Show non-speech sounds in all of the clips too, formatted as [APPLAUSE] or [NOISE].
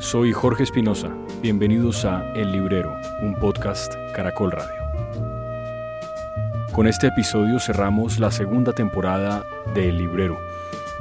Soy Jorge Espinosa. Bienvenidos a El Librero, un podcast Caracol Radio. Con este episodio cerramos la segunda temporada de El Librero.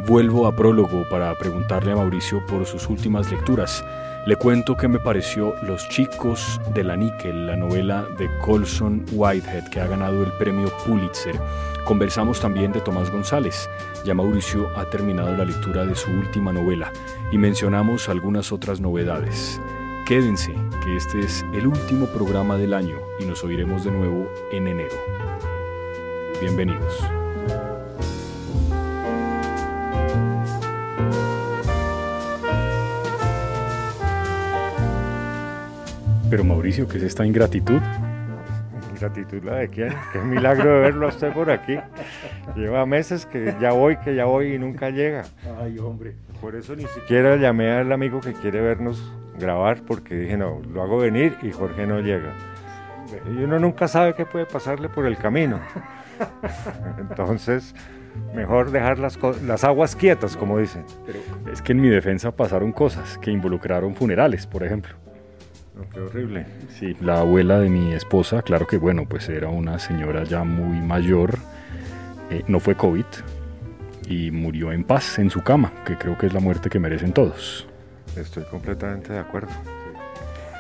Vuelvo a prólogo para preguntarle a Mauricio por sus últimas lecturas. Le cuento qué me pareció Los chicos de la níquel, la novela de Colson Whitehead que ha ganado el premio Pulitzer. Conversamos también de Tomás González. Ya Mauricio ha terminado la lectura de su última novela y mencionamos algunas otras novedades. Quédense, que este es el último programa del año y nos oiremos de nuevo en enero. Bienvenidos. Pero Mauricio, ¿qué es esta ingratitud? ¿Ingratitud la de quién? Qué milagro de verlo a usted por aquí. Lleva meses que ya voy, que ya voy y nunca llega. Ay, hombre. Por eso ni siquiera llamé al amigo que quiere vernos grabar porque dije, no, lo hago venir y Jorge no llega. Y uno nunca sabe qué puede pasarle por el camino. Entonces, mejor dejar las, las aguas quietas, como dicen. Pero es que en mi defensa pasaron cosas que involucraron funerales, por ejemplo. Qué horrible. Sí, la abuela de mi esposa, claro que bueno, pues era una señora ya muy mayor, eh, no fue COVID y murió en paz en su cama, que creo que es la muerte que merecen todos. Estoy completamente de acuerdo.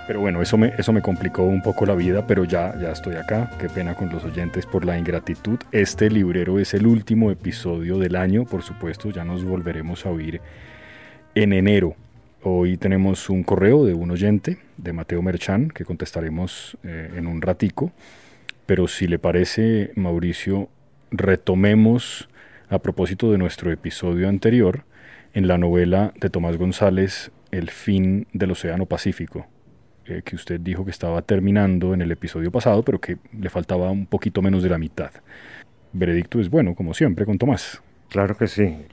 Pero bueno, eso me, eso me complicó un poco la vida, pero ya, ya estoy acá. Qué pena con los oyentes por la ingratitud. Este librero es el último episodio del año, por supuesto, ya nos volveremos a oír en enero. Hoy tenemos un correo de un oyente, de Mateo Merchan, que contestaremos eh, en un ratico. Pero si le parece, Mauricio, retomemos a propósito de nuestro episodio anterior en la novela de Tomás González, El fin del Océano Pacífico, eh, que usted dijo que estaba terminando en el episodio pasado, pero que le faltaba un poquito menos de la mitad. Veredicto es bueno, como siempre, con Tomás. Claro que sí.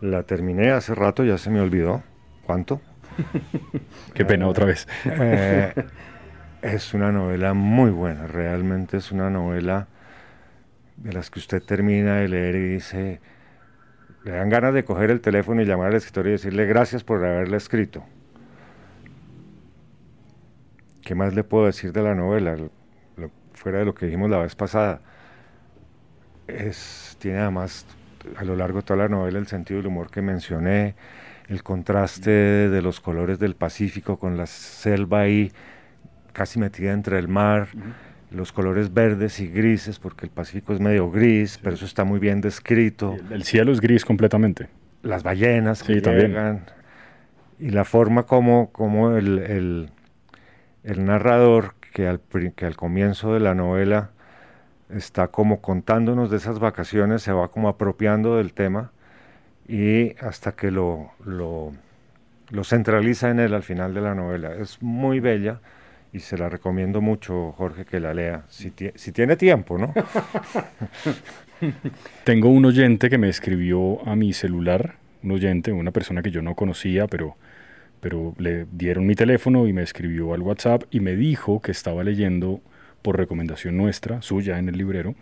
La terminé hace rato, ya se me olvidó. ¿Cuánto? [LAUGHS] Qué pena otra vez. [LAUGHS] Eh, es una novela muy buena, realmente es una novela de las que usted termina de leer y dice, le dan ganas de coger el teléfono y llamar al escritor y decirle gracias por haberla escrito. ¿Qué más le puedo decir de la novela? fuera de lo que dijimos la vez pasada. Es, tiene además a lo largo de toda la novela el sentido del humor que mencioné, el contraste de los colores del Pacífico con la selva ahí casi metida entre el mar los colores verdes y grises, porque el Pacífico es medio gris, pero eso está muy bien descrito. El, cielo es gris completamente. Las ballenas que llegan. Y la forma como, como el, el, narrador, que al, que al comienzo de la novela está como contándonos de esas vacaciones, se va como apropiando del tema y hasta que lo, lo, centraliza en él al final de la novela. Es muy bella y se la recomiendo mucho, Jorge, que la lea, si, si tiene tiempo, ¿no? [LAUGHS] Tengo un oyente que me escribió a mi celular, un oyente, una persona que yo no conocía, pero, pero le dieron mi teléfono y me escribió al WhatsApp y me dijo que estaba leyendo por recomendación nuestra, suya en el librero,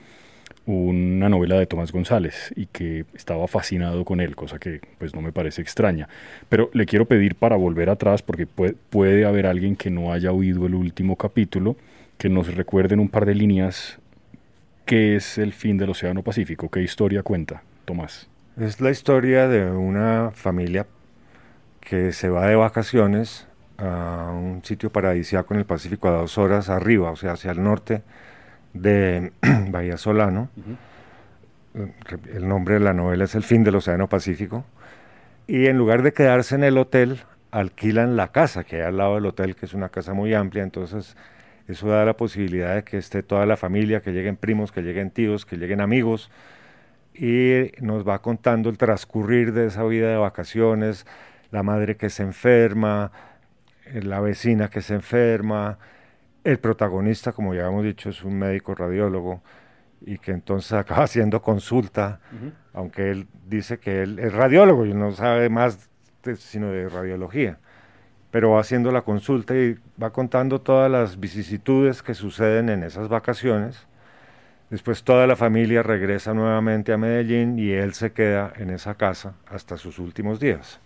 una novela de Tomás González y que estaba fascinado con él, cosa que pues no me parece extraña. Pero le quiero pedir para volver atrás, porque puede, puede haber alguien que no haya oído el último capítulo, que nos recuerden un par de líneas qué es el fin del Océano Pacífico, qué historia cuenta, Tomás. Es la historia de una familia que se va de vacaciones a un sitio paradisíaco en el Pacífico a dos horas arriba, o sea, hacia el norte de [CLEARS THROAT] Bahía Solano. El nombre de la novela es El fin del Océano Pacífico. Y en lugar de quedarse en el hotel, alquilan la casa que hay al lado del hotel, que es una casa muy amplia. Entonces, eso da la posibilidad de que esté toda la familia, que lleguen primos, que lleguen tíos, que lleguen amigos. Y nos va contando el transcurrir de esa vida de vacaciones, la madre que se enferma, la vecina que se enferma, el protagonista, como ya hemos dicho, es un médico radiólogo y que entonces [LAUGHS] acaba haciendo consulta, aunque él dice que él es radiólogo y no sabe más sino de radiología, pero va haciendo la consulta y va contando todas las vicisitudes que suceden en esas vacaciones, Después toda la familia regresa nuevamente a Medellín y él se queda en esa casa hasta sus últimos días.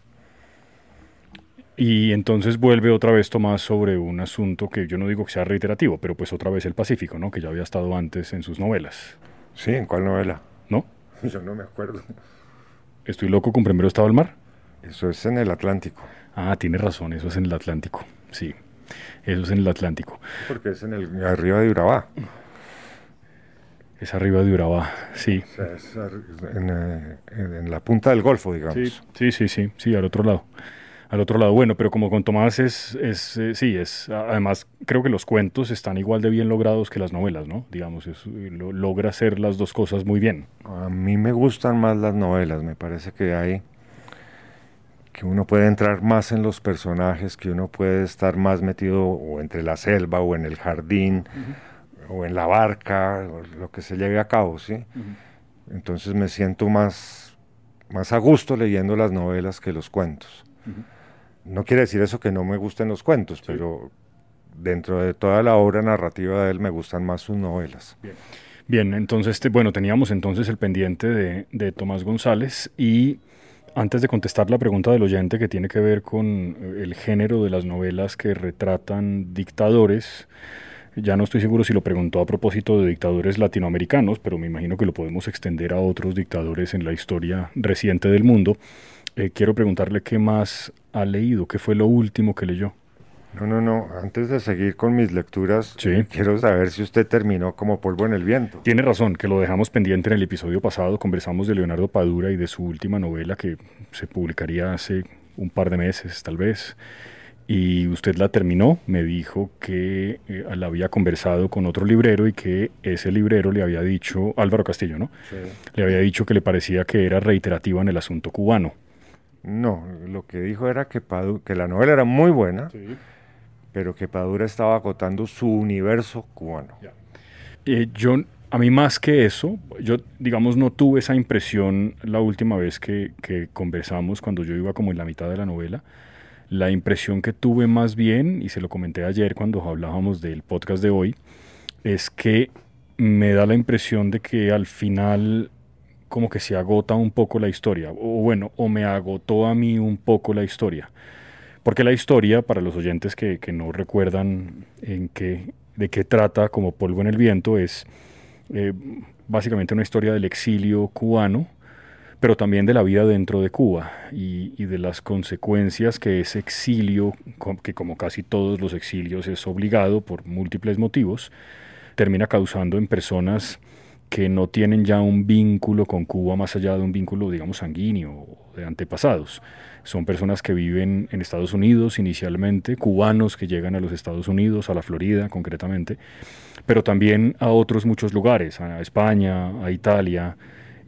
Y entonces vuelve otra vez Tomás sobre un asunto que yo no digo que sea reiterativo, pero pues otra vez el Pacífico, ¿no? Que ya había estado antes en sus novelas. Sí, ¿en cuál novela? ¿No? [LAUGHS] Yo no me acuerdo. ¿Estoy loco con Primero Estado del Mar? Eso es en el Atlántico. Ah, tiene razón, eso es en el Atlántico. Sí, eso es en el Atlántico. Porque es en el arriba de Urabá. Es arriba de Urabá, sí. O sea, es en, eh, en, la punta del Golfo, digamos. Sí, sí, sí, sí, sí, al otro lado. Al otro lado, bueno, pero como con Tomás es, es eh, sí, es, además creo que los cuentos están igual de bien logrados que las novelas, ¿no? Digamos, es, lo, logra hacer las dos cosas muy bien. A mí me gustan más las novelas, me parece que hay que uno puede entrar más en los personajes, que uno puede estar más metido o entre la selva o en el jardín o en la barca, lo que se lleve a cabo, ¿sí? Entonces me siento más, más a gusto leyendo las novelas que los cuentos. No quiere decir eso que no me gusten los cuentos, pero dentro de toda la obra narrativa de él me gustan más sus novelas. Bien, entonces, este, bueno, teníamos entonces el pendiente de, de Tomás González y antes de contestar la pregunta del oyente que tiene que ver con eh, el género de las novelas que retratan dictadores, ya no estoy seguro si lo preguntó a propósito de dictadores latinoamericanos, pero me imagino que lo podemos extender a otros dictadores en la historia reciente del mundo. Eh, quiero preguntarle qué más ha leído, qué fue lo último que leyó. No, no, no. Antes de seguir con mis lecturas, quiero saber si usted terminó como polvo en el viento. Tiene razón, que lo dejamos pendiente en el episodio pasado. Conversamos de Leonardo Padura y de su última novela que se publicaría hace un par de meses, tal vez y usted la terminó, me dijo que eh, la había conversado con otro librero y que ese librero le había dicho, Álvaro Castillo, ¿no? Le había dicho que le parecía que era reiterativa en el asunto cubano. No, lo que dijo era que, que la novela era muy buena, pero que Padura estaba agotando su universo cubano. Eh, yo, a mí más que eso, yo digamos no tuve esa impresión la última vez que, que conversamos, cuando yo iba como en la mitad de la novela, la impresión que tuve más bien, y se lo comenté ayer cuando hablábamos del podcast de hoy, es que me da la impresión de que al final como que se agota un poco la historia, o bueno, o me agotó a mí un poco la historia. Porque la historia, para los oyentes que, no recuerdan en qué, de qué trata como polvo en el viento, es eh, básicamente una historia del exilio cubano, pero también de la vida dentro de Cuba y, de las consecuencias que ese exilio, que como casi todos los exilios es obligado por múltiples motivos, termina causando en personas que no tienen ya un vínculo con Cuba más allá de un vínculo, digamos, sanguíneo o de antepasados. Son personas que viven en Estados Unidos inicialmente, cubanos que llegan a los Estados Unidos, a la Florida concretamente, pero también a otros muchos lugares, a España, a Italia,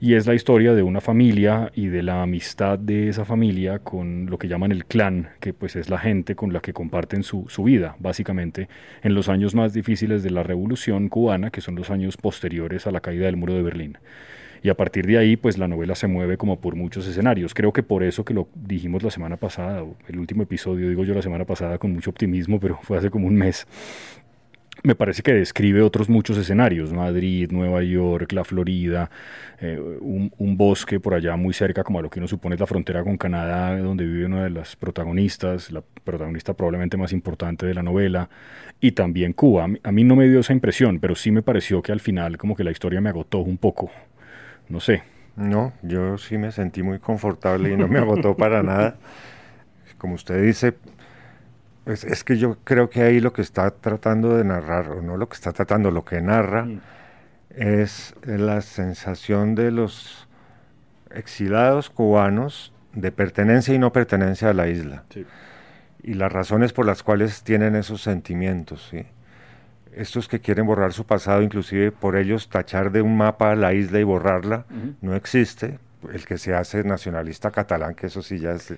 y es la historia de una familia y de la amistad de esa familia con lo que llaman el clan, que pues es la gente con la que comparten su, su vida, básicamente, en los años más difíciles de la revolución cubana, que son los años posteriores a la caída del muro de Berlín. Y a partir de ahí, pues la novela se mueve como por muchos escenarios. Creo que por eso que lo dijimos la semana pasada, el último episodio, digo yo la semana pasada con mucho optimismo, pero fue hace como un mes, me parece que describe otros muchos escenarios, Madrid, Nueva York, la Florida, eh, un, bosque por allá muy cerca, como a lo que uno supone es la frontera con Canadá, donde vive una de las protagonistas, la protagonista probablemente más importante de la novela, y también Cuba. A mí, no me dio esa impresión, pero sí me pareció que al final como que la historia me agotó un poco, no sé. No, yo sí me sentí muy confortable y no me agotó para nada. [LAUGHS] Como usted dice, es, que yo creo que ahí lo que está tratando de narrar, o no lo que está tratando, lo que narra, mm. es la sensación de los exilados cubanos de pertenencia y no pertenencia a la isla. Y las razones por las cuales tienen esos sentimientos. ¿sí? Estos que quieren borrar su pasado, inclusive por ellos tachar de un mapa la isla y borrarla, no existe. El que se hace nacionalista catalán, que eso sí ya es...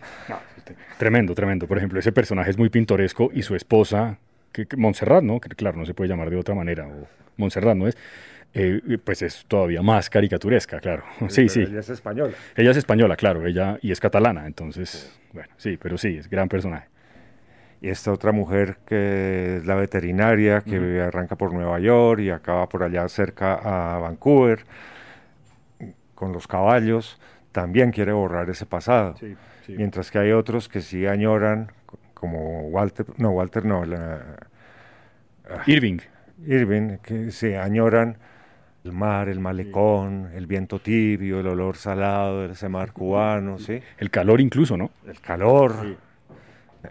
Tremendo, tremendo. Por ejemplo, ese personaje es muy pintoresco y su esposa, que, Montserrat, ¿no? Que claro, no se puede llamar de otra manera, o Montserrat, ¿no es? Eh, pues es todavía más caricaturesca, claro. [LAUGHS] Sí, sí. Ella es española. Ella es española, claro, ella y es catalana, entonces, bueno, sí, pero sí, es gran personaje. y esta otra mujer que es la veterinaria, que arranca por Nueva York y acaba por allá cerca a Vancouver, con los caballos, también quiere borrar ese pasado. Mientras que hay otros que sí añoran, como Walter, no, Walter no, Irving. Irving, que se añoran el mar, el malecón, el viento tibio, el olor salado de ese mar cubano, ¿sí? El calor incluso, ¿no? El calor.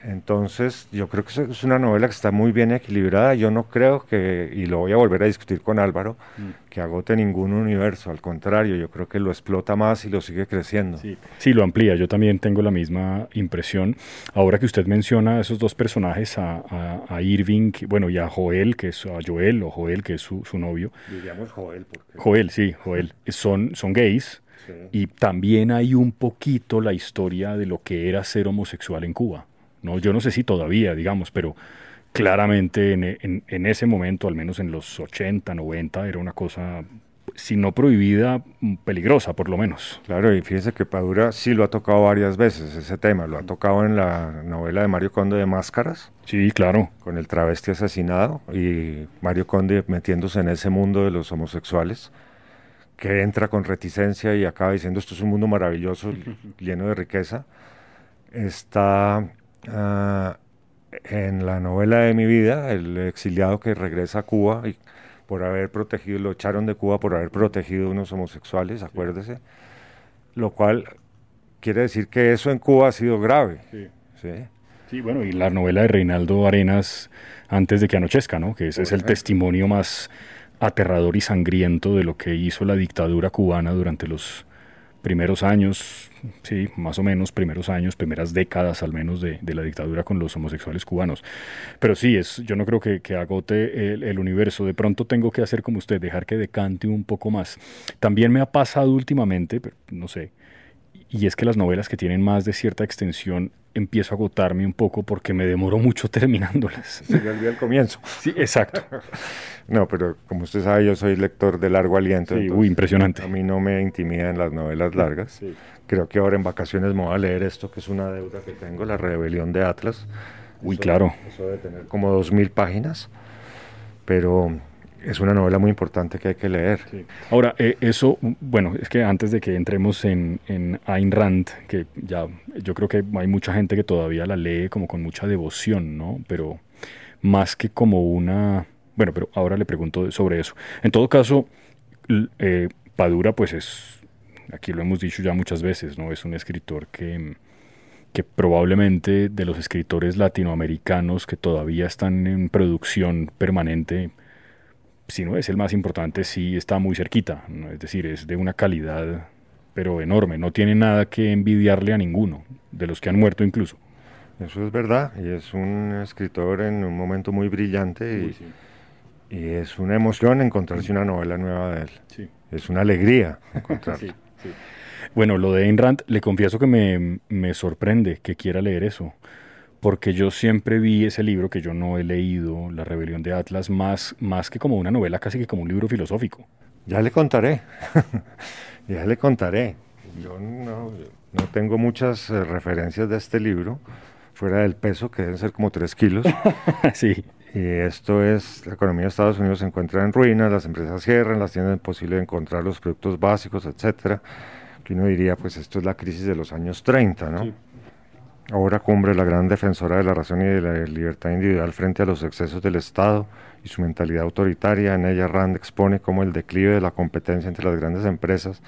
Entonces, yo creo que es una novela que está muy bien equilibrada. Yo no creo que, y lo voy a volver a discutir con Álvaro, mm. que agote ningún universo. Al contrario, yo creo que lo explota más y lo sigue creciendo. Sí. lo amplía. Yo también tengo la misma impresión. Ahora que usted menciona a esos dos personajes, a, Irving, bueno, y a Joel, que es a Joel, o Joel, que es su, novio. Diríamos Joel. Porque... Joel, sí, Joel. [LAUGHS] Son, son gays. Y también hay un poquito la historia de lo que era ser homosexual en Cuba. No, yo no sé si todavía, digamos, pero claramente en, ese momento, al menos en los 80, 90, era una cosa, si no prohibida, peligrosa por lo menos. Claro, y fíjese que Padura sí lo ha tocado varias veces, ese tema, lo ha tocado en la novela de Mario Conde de Máscaras. Sí, claro. Con el travesti asesinado y Mario Conde metiéndose en ese mundo de los homosexuales que entra con reticencia y acaba diciendo esto es un mundo maravilloso, lleno de riqueza. Está Ah, en la novela de mi vida, el exiliado que regresa a Cuba y por haber protegido, lo echaron de Cuba por haber protegido a unos homosexuales, acuérdese, lo cual quiere decir que eso en Cuba ha sido grave. Sí. ¿sí? bueno, y la novela de Reinaldo Arenas, Antes de que anochezca, ¿no? Que ese es el testimonio más aterrador y sangriento de lo que hizo la dictadura cubana durante los primeros años, sí, más o menos, primeros años, primeras décadas al menos de, la dictadura con los homosexuales cubanos. Pero sí, es, yo no creo que, agote el, universo. De pronto tengo que hacer como usted, dejar que decante un poco más. También me ha pasado últimamente, no sé, y es que las novelas que tienen más de cierta extensión empiezo a agotarme un poco porque me demoro mucho [LAUGHS] terminándolas. Se me olvidó el comienzo. Sí, exacto. no, pero como usted sabe, yo soy lector de largo aliento. Sí, uy, impresionante. A mí no me intimidan las novelas largas. Creo que ahora en vacaciones me voy a leer esto, que es una deuda que tengo, La Rebelión de Atlas. Uy, claro. Eso debe tener como dos mil páginas, pero es una novela muy importante que hay que leer. Ahora, eh, eso, bueno, es que antes de que entremos en, en Ayn Rand, que ya yo creo que hay mucha gente que todavía la lee como con mucha devoción, ¿no? Pero más que como una... Bueno, pero ahora le pregunto sobre eso. En todo caso, eh, Padura, pues es, aquí lo hemos dicho ya muchas veces, ¿no? Es un escritor que, que probablemente de los escritores latinoamericanos que todavía están en producción permanente, si no es el más importante, sí está muy cerquita, es decir, es de una calidad pero enorme, no tiene nada que envidiarle a ninguno, de los que han muerto incluso. Eso es verdad, y es un escritor en un momento muy brillante y, y es una emoción encontrarse una novela nueva de él. Sí. Es una alegría [LAUGHS] encontrarla. Bueno, lo de Ayn Rand, le confieso que me, me sorprende que quiera leer eso porque yo siempre vi ese libro que yo no he leído, La rebelión de Atlas, más, más que como una novela, casi que como un libro filosófico. Ya le contaré, [LAUGHS] ya le contaré. Yo no, no tengo muchas eh, referencias de este libro, fuera del peso, que deben ser como tres kilos. [LAUGHS] sí. Y esto es, la economía de Estados Unidos se encuentra en ruinas, las empresas cierran, las tiendas imposible encontrar los productos básicos, etcétera. Que uno diría, pues esto es la crisis de los años 30, ¿no? Sí. Ahora cumbre la gran defensora de la razón y de la libertad individual frente a los excesos del Estado y su mentalidad autoritaria. En ella Rand expone cómo el declive de la competencia entre las grandes empresas,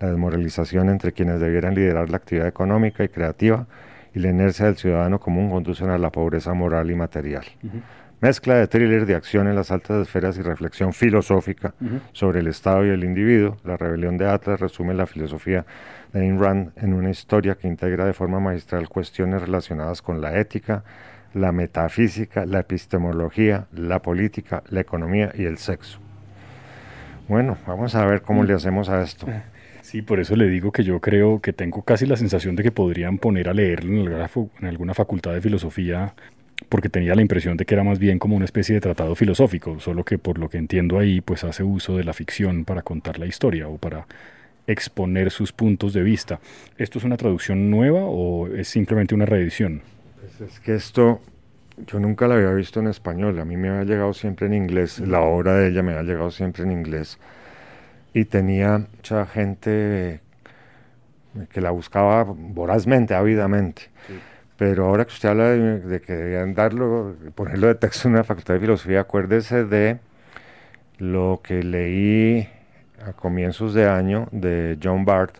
la desmoralización entre quienes debieran liderar la actividad económica y creativa y la inercia del ciudadano común conducen a la pobreza moral y material. Mezcla de thriller de acción en las altas esferas y reflexión filosófica sobre el Estado y el individuo. La rebelión de Atlas resume la filosofía de Ayn Rand en una historia que integra de forma magistral cuestiones relacionadas con la ética, la metafísica, la epistemología, la política, la economía y el sexo. Bueno, vamos a ver cómo le hacemos a esto. Sí, por eso le digo que yo creo que tengo casi la sensación de que podrían poner a leerlo en alguna facultad de filosofía porque tenía la impresión de que era más bien como una especie de tratado filosófico, solo que por lo que entiendo ahí, pues hace uso de la ficción para contar la historia o para exponer sus puntos de vista. ¿Esto es una traducción nueva o es simplemente una reedición? Pues es que esto yo nunca la había visto en español, a mí me había llegado siempre en inglés, la obra de ella me había llegado siempre en inglés y tenía mucha gente que la buscaba vorazmente, ávidamente. Pero ahora que usted habla de, que debían darlo, ponerlo de texto en una facultad de filosofía, acuérdese de lo que leí a comienzos de año de John Barth,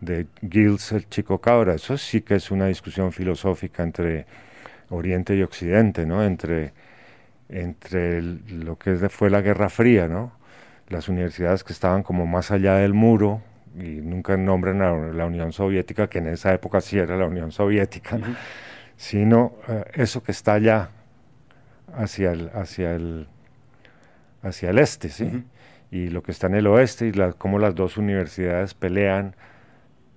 de Gilles el Chico Cabra. Eso sí que es una discusión filosófica entre Oriente y Occidente, ¿no? Entre, entre lo que fue la Guerra Fría, ¿no? Las universidades que estaban como más allá del muro y nunca nombran a la Unión Soviética, que en esa época sí era la Unión Soviética, sino eh, eso que está allá hacia el, hacia el, hacia el este, ¿sí? Y lo que está en el oeste y la, cómo las dos universidades pelean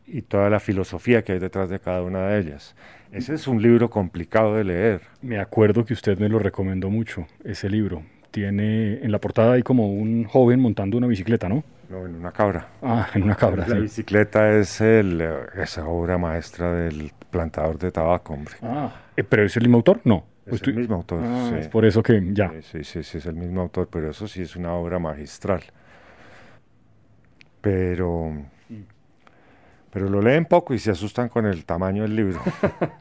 y toda la filosofía que hay detrás de cada una de ellas. Ese es un libro complicado de leer. Me acuerdo que usted me lo recomendó mucho, ese libro. Tiene en la portada hay como un joven montando una bicicleta, ¿no? No, en una cabra. Ah, en una cabra. La bicicleta es el, esa obra maestra del plantador de tabaco, hombre. Ah, eh, pero es el mismo autor, no. Es el mismo autor. Ah, sí. Es por eso que ya. Sí, sí, sí, es el mismo autor, pero eso sí es una obra magistral. Pero pero lo leen poco y se asustan con el tamaño del libro.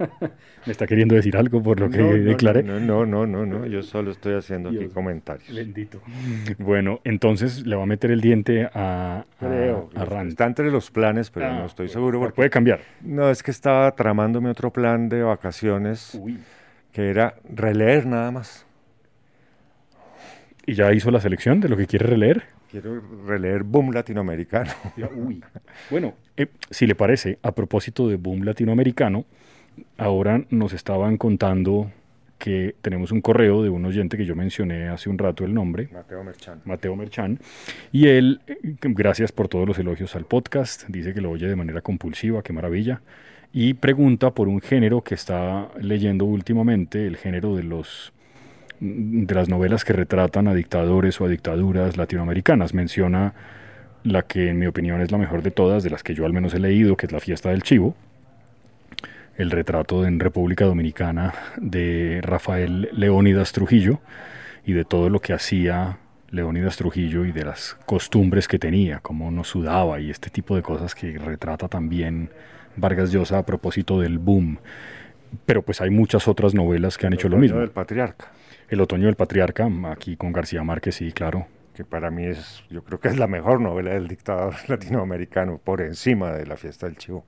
[LAUGHS] ¿Me está queriendo decir algo por lo que declaré? No, no, no, no, no, yo solo estoy haciendo aquí comentarios. Bendito. Bueno, entonces le va a meter el diente a, a, Está entre los planes, pero no estoy seguro. Porque, puede cambiar. No, es que estaba tramándome otro plan de vacaciones que era releer nada más. ¿Y ya hizo la selección de lo que quiere releer? Quiero releer Boom Latinoamericano. Bueno, eh, si le parece, a propósito de Boom Latinoamericano, ahora nos estaban contando que tenemos un correo de un oyente que yo mencioné hace un rato el nombre. Mateo Merchan. Mateo Merchan. Y él, eh, gracias por todos los elogios al podcast, dice que lo oye de manera compulsiva, qué maravilla. Y pregunta por un género que está leyendo últimamente, el género de los de las novelas que retratan a dictadores o a dictaduras latinoamericanas. Menciona la que en mi opinión es la mejor de todas, de las que yo al menos he leído, que es La fiesta del chivo, el retrato en República Dominicana de Rafael Leónidas Trujillo y de todo lo que hacía Leónidas Trujillo y de las costumbres que tenía, cómo no sudaba y este tipo de cosas que retrata también Vargas Llosa a propósito del boom. Pero pues hay muchas otras novelas que han hecho lo mismo. El patriarca. El otoño del patriarca, aquí con García Márquez, sí, claro. Que para mí es, yo creo que es la mejor novela del dictador [LAUGHS] latinoamericano, por encima de La fiesta del chivo.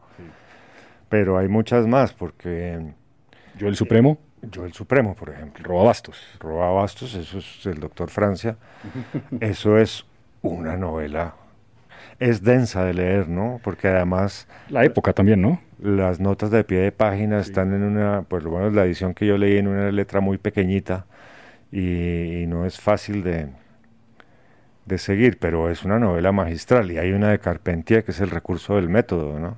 Pero hay muchas más, porque... Yo el Supremo. Yo el Supremo, por ejemplo. Roba Bastos. Roba Bastos, eso es el doctor Francia. [LAUGHS] eso es una novela es densa de leer, ¿no? Porque además... La época también, ¿no? Las notas de pie de página están en una, pues lo bueno la edición que yo leí en una letra muy pequeñita, y, no es fácil de, de seguir, pero es una novela magistral y hay una de Carpentier que es el recurso del método, ¿no?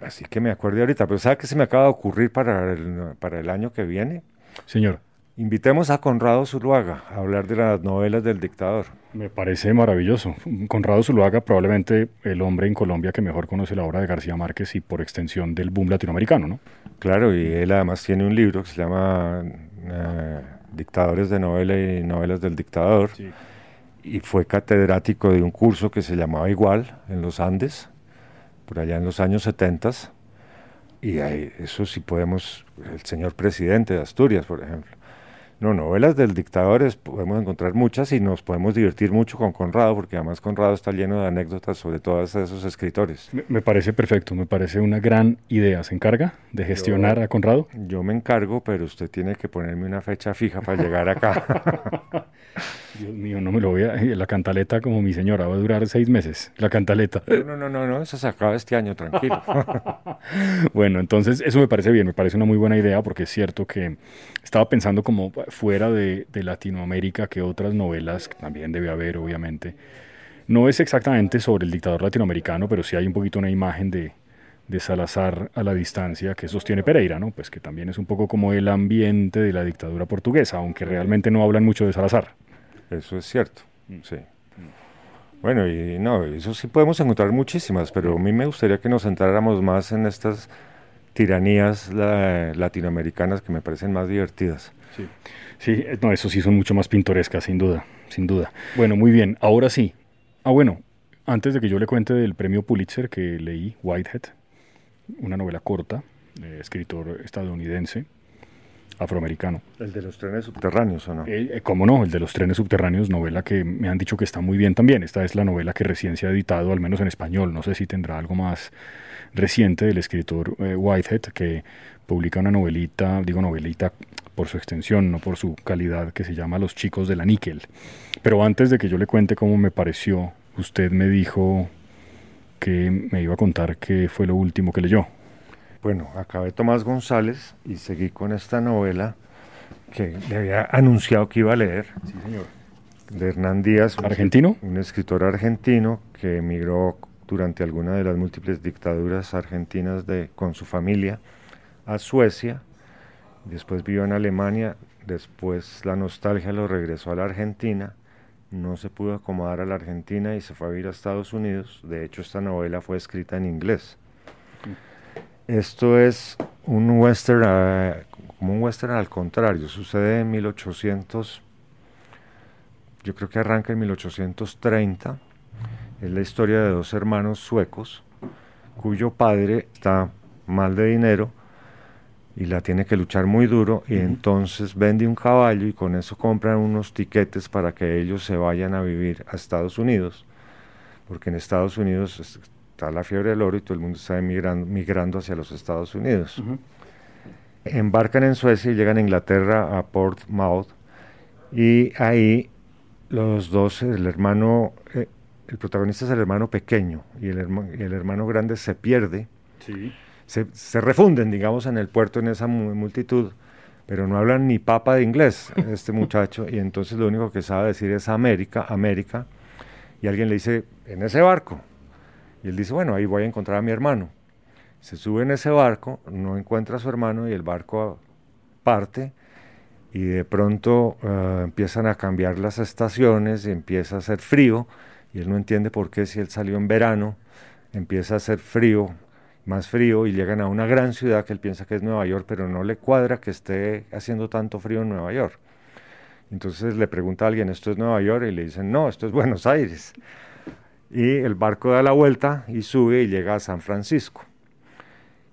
Así que me acuerdo ahorita, pero ¿sabe qué se me acaba de ocurrir para el, para el año que viene? Señor. Invitemos a Conrado Zuluaga a hablar de las novelas del dictador. Me parece maravilloso. Conrado Zuluaga, probablemente el hombre en Colombia que mejor conoce la obra de García Márquez y por extensión del boom latinoamericano, ¿no? Claro, y él además tiene un libro que se llama eh, Dictadores de Novela y Novelas del Dictador. Y fue catedrático de un curso que se llamaba igual en los Andes, por allá en los años 70. Y eso sí podemos, el señor presidente de Asturias, por ejemplo no, novelas del dictador podemos encontrar muchas y nos podemos divertir mucho con Conrado, porque además Conrado está lleno de anécdotas sobre todos esos escritores. Me, parece perfecto, me parece una gran idea. ¿Se encarga de gestionar a Conrado? Yo me encargo, pero usted tiene que ponerme una fecha fija para llegar acá. [LAUGHS] Dios mío, no me lo voy a... La cantaleta como mi señora, va a durar seis meses, la cantaleta. No, no, no, no, eso se acaba este año, tranquilo. [LAUGHS] bueno, entonces eso me parece bien, me parece una muy buena idea porque es cierto que estaba pensando como fuera de, Latinoamérica que otras novelas, que también debe haber obviamente, no es exactamente sobre el dictador latinoamericano, pero sí hay un poquito una imagen de, de Salazar a la distancia que sostiene Pereira, ¿no? Pues que también es un poco como el ambiente de la dictadura portuguesa, aunque realmente no hablan mucho de Salazar. Eso es cierto, sí. Bueno, y no, eso sí podemos encontrar muchísimas, pero a mí me gustaría que nos centráramos más en estas tiranías latinoamericanas que me parecen más divertidas. Sí. sí, eh, no, eso sí son mucho más pintorescas, sin duda, sin duda. Bueno, muy bien, ahora sí. Ah, bueno, antes de que yo le cuente del premio Pulitzer que leí, Whitehead, una novela corta, escritor estadounidense, afroamericano. El de los trenes subterráneos, ¿o no? Eh, eh, ¿Cómo no? El de los trenes subterráneos, novela que me han dicho que está muy bien también. Esta es la novela que recién se ha editado, al menos en español. No sé si tendrá algo más reciente del escritor eh, Whitehead, que publica una novelita, digo novelita por su extensión, no por su calidad, que se llama Los chicos de la níquel. Pero antes de que yo le cuente cómo me pareció, usted me dijo que me iba a contar qué fue lo último que leyó. Bueno, acabé Tomás González y seguí con esta novela que le había anunciado que iba a leer. Sí, señor. De Hernán Díaz. ¿Argentino? Un, escritor argentino que emigró durante alguna de las múltiples dictaduras argentinas de, con su familia a Suecia. Después vivió en Alemania. Después la nostalgia lo regresó a la Argentina. No se pudo acomodar a la Argentina y se fue a vivir a Estados Unidos. De hecho, esta novela fue escrita en inglés. Esto es un western, ah, como un western al contrario, sucede en 1800, yo creo que arranca en 1830, es la historia de dos hermanos suecos, cuyo padre está mal de dinero y la tiene que luchar muy duro y entonces vende un caballo y con eso compran unos tiquetes para que ellos se vayan a vivir a Estados Unidos, porque en Estados Unidos está la fiebre del oro y todo el mundo está migrando, migrando hacia los Estados Unidos. Embarcan en Suecia y llegan a Inglaterra, a Portsmouth, y ahí los dos, el hermano, eh, el protagonista es el hermano pequeño y el, el hermano grande se pierde. Se, se, refunden, digamos, en el puerto en esa multitud, pero no hablan ni papa de inglés [LAUGHS] este muchacho y entonces lo único que sabe decir es América, América, y alguien le dice, en ese barco, y él dice, bueno, ahí voy a encontrar a mi hermano. Se sube en ese barco, no encuentra a su hermano y el barco parte y de pronto eh, empiezan a cambiar las estaciones y empieza a hacer frío y él no entiende por qué si él salió en verano empieza a hacer frío, más frío y llegan a una gran ciudad que él piensa que es Nueva York, pero no le cuadra que esté haciendo tanto frío en Nueva York. Entonces le pregunta a alguien, ¿esto es Nueva York? Y le dicen, no, esto es Buenos Aires y el barco da la vuelta y sube y llega a San Francisco.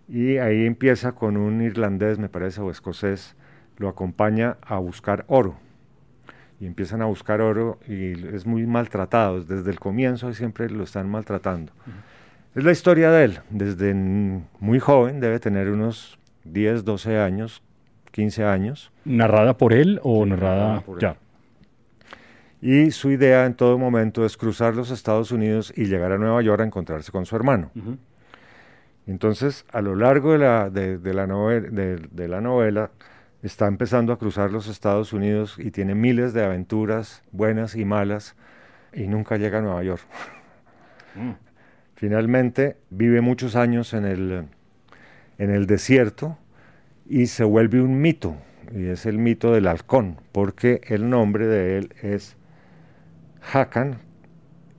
Y ahí empieza con un irlandés, me parece, o escocés, lo acompaña a buscar oro. Y empiezan a buscar oro y es muy maltratado, desde el comienzo siempre lo están maltratando. Es la historia de él, desde muy joven, debe tener unos 10, 12 años, 15 años. ¿Narrada por él o narrada, por ya? Y su idea en todo momento es cruzar los Estados Unidos y llegar a Nueva York a encontrarse con su hermano. Entonces, a lo largo de la, de, la novela, de, la novela, está empezando a cruzar los Estados Unidos y tiene miles de aventuras buenas y malas y nunca llega a Nueva York. Mm. Finalmente vive muchos años en el, en el desierto y se vuelve un mito, y es el mito del halcón, porque el nombre de él es Hakan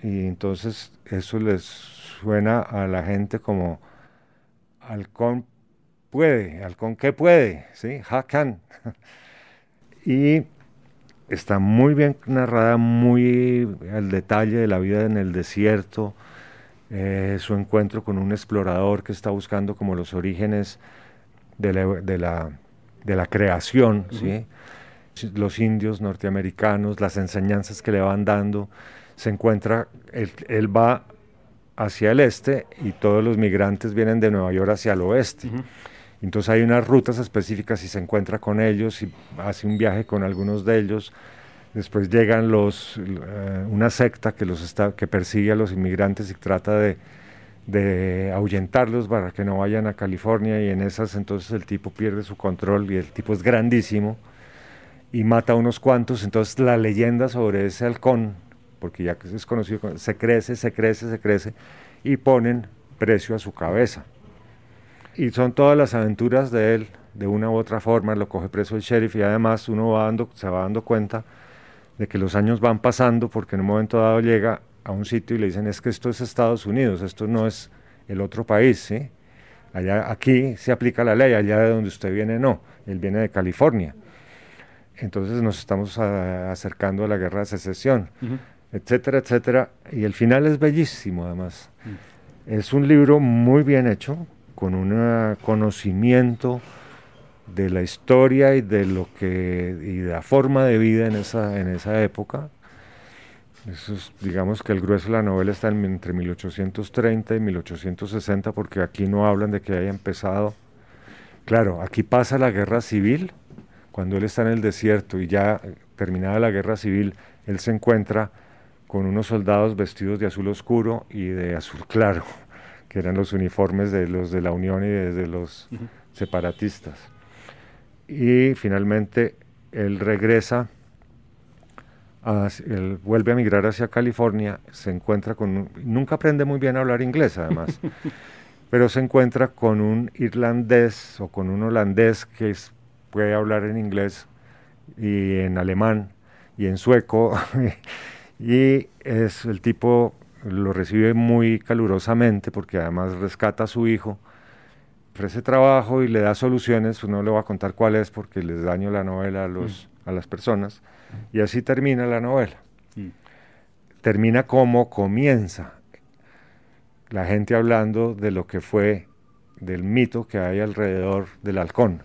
y entonces eso les suena a la gente como halcón puede, halcón que puede, ¿sí? Hakan. [LAUGHS] y está muy bien narrada, muy al detalle de la vida en el desierto, eh, su encuentro con un explorador que está buscando como los orígenes de la, de la, de la creación, ¿sí? los indios norteamericanos, las enseñanzas que le van dando, se encuentra, él, va hacia el este y todos los migrantes vienen de Nueva York hacia el oeste. Entonces hay unas rutas específicas y se encuentra con ellos y hace un viaje con algunos de ellos. Después llegan los, eh, una secta que, los está, que persigue a los inmigrantes y trata de, de ahuyentarlos para que no vayan a California y en esas entonces el tipo pierde su control y el tipo es grandísimo y mata a unos cuantos, entonces la leyenda sobre ese halcón, porque ya que es conocido, se crece, se crece, se crece, y ponen precio a su cabeza. Y son todas las aventuras de él, de una u otra forma, lo coge preso el sheriff y además uno va dando, se va dando cuenta de que los años van pasando porque en un momento dado llega a un sitio y le dicen es que esto es Estados Unidos, esto no es el otro país, ¿sí? Allá, aquí se aplica la ley, allá de donde usted viene no, él viene de California. Entonces nos estamos acercando a la guerra de secesión, etcétera, etcétera. Y el final es bellísimo además. Mm. Es un libro muy bien hecho, con un conocimiento de la historia y de lo que y de la forma de vida en esa, en esa época. Eso es, digamos que el grueso de la novela está entre 1830 y 1860 porque aquí no hablan de que haya empezado. Claro, aquí pasa la guerra civil, cuando él está en el desierto y ya terminada la guerra civil, él se encuentra con unos soldados vestidos de azul oscuro y de azul claro, [LAUGHS] que eran los uniformes de los de la Unión y de, los separatistas. Y finalmente él regresa él vuelve a migrar hacia California, se encuentra con, nunca aprende muy bien a hablar inglés además, [LAUGHS] pero se encuentra con un irlandés o con un holandés que puede hablar en inglés y en alemán y en sueco, [LAUGHS] y es el tipo, lo recibe muy calurosamente porque además rescata a su hijo, ofrece trabajo y le da soluciones, pues no le voy a contar cuál es porque les daño la novela a, los, mm. a las personas y así termina la novela. Mm. Termina como comienza. La gente hablando de lo que fue, del mito que hay alrededor del halcón.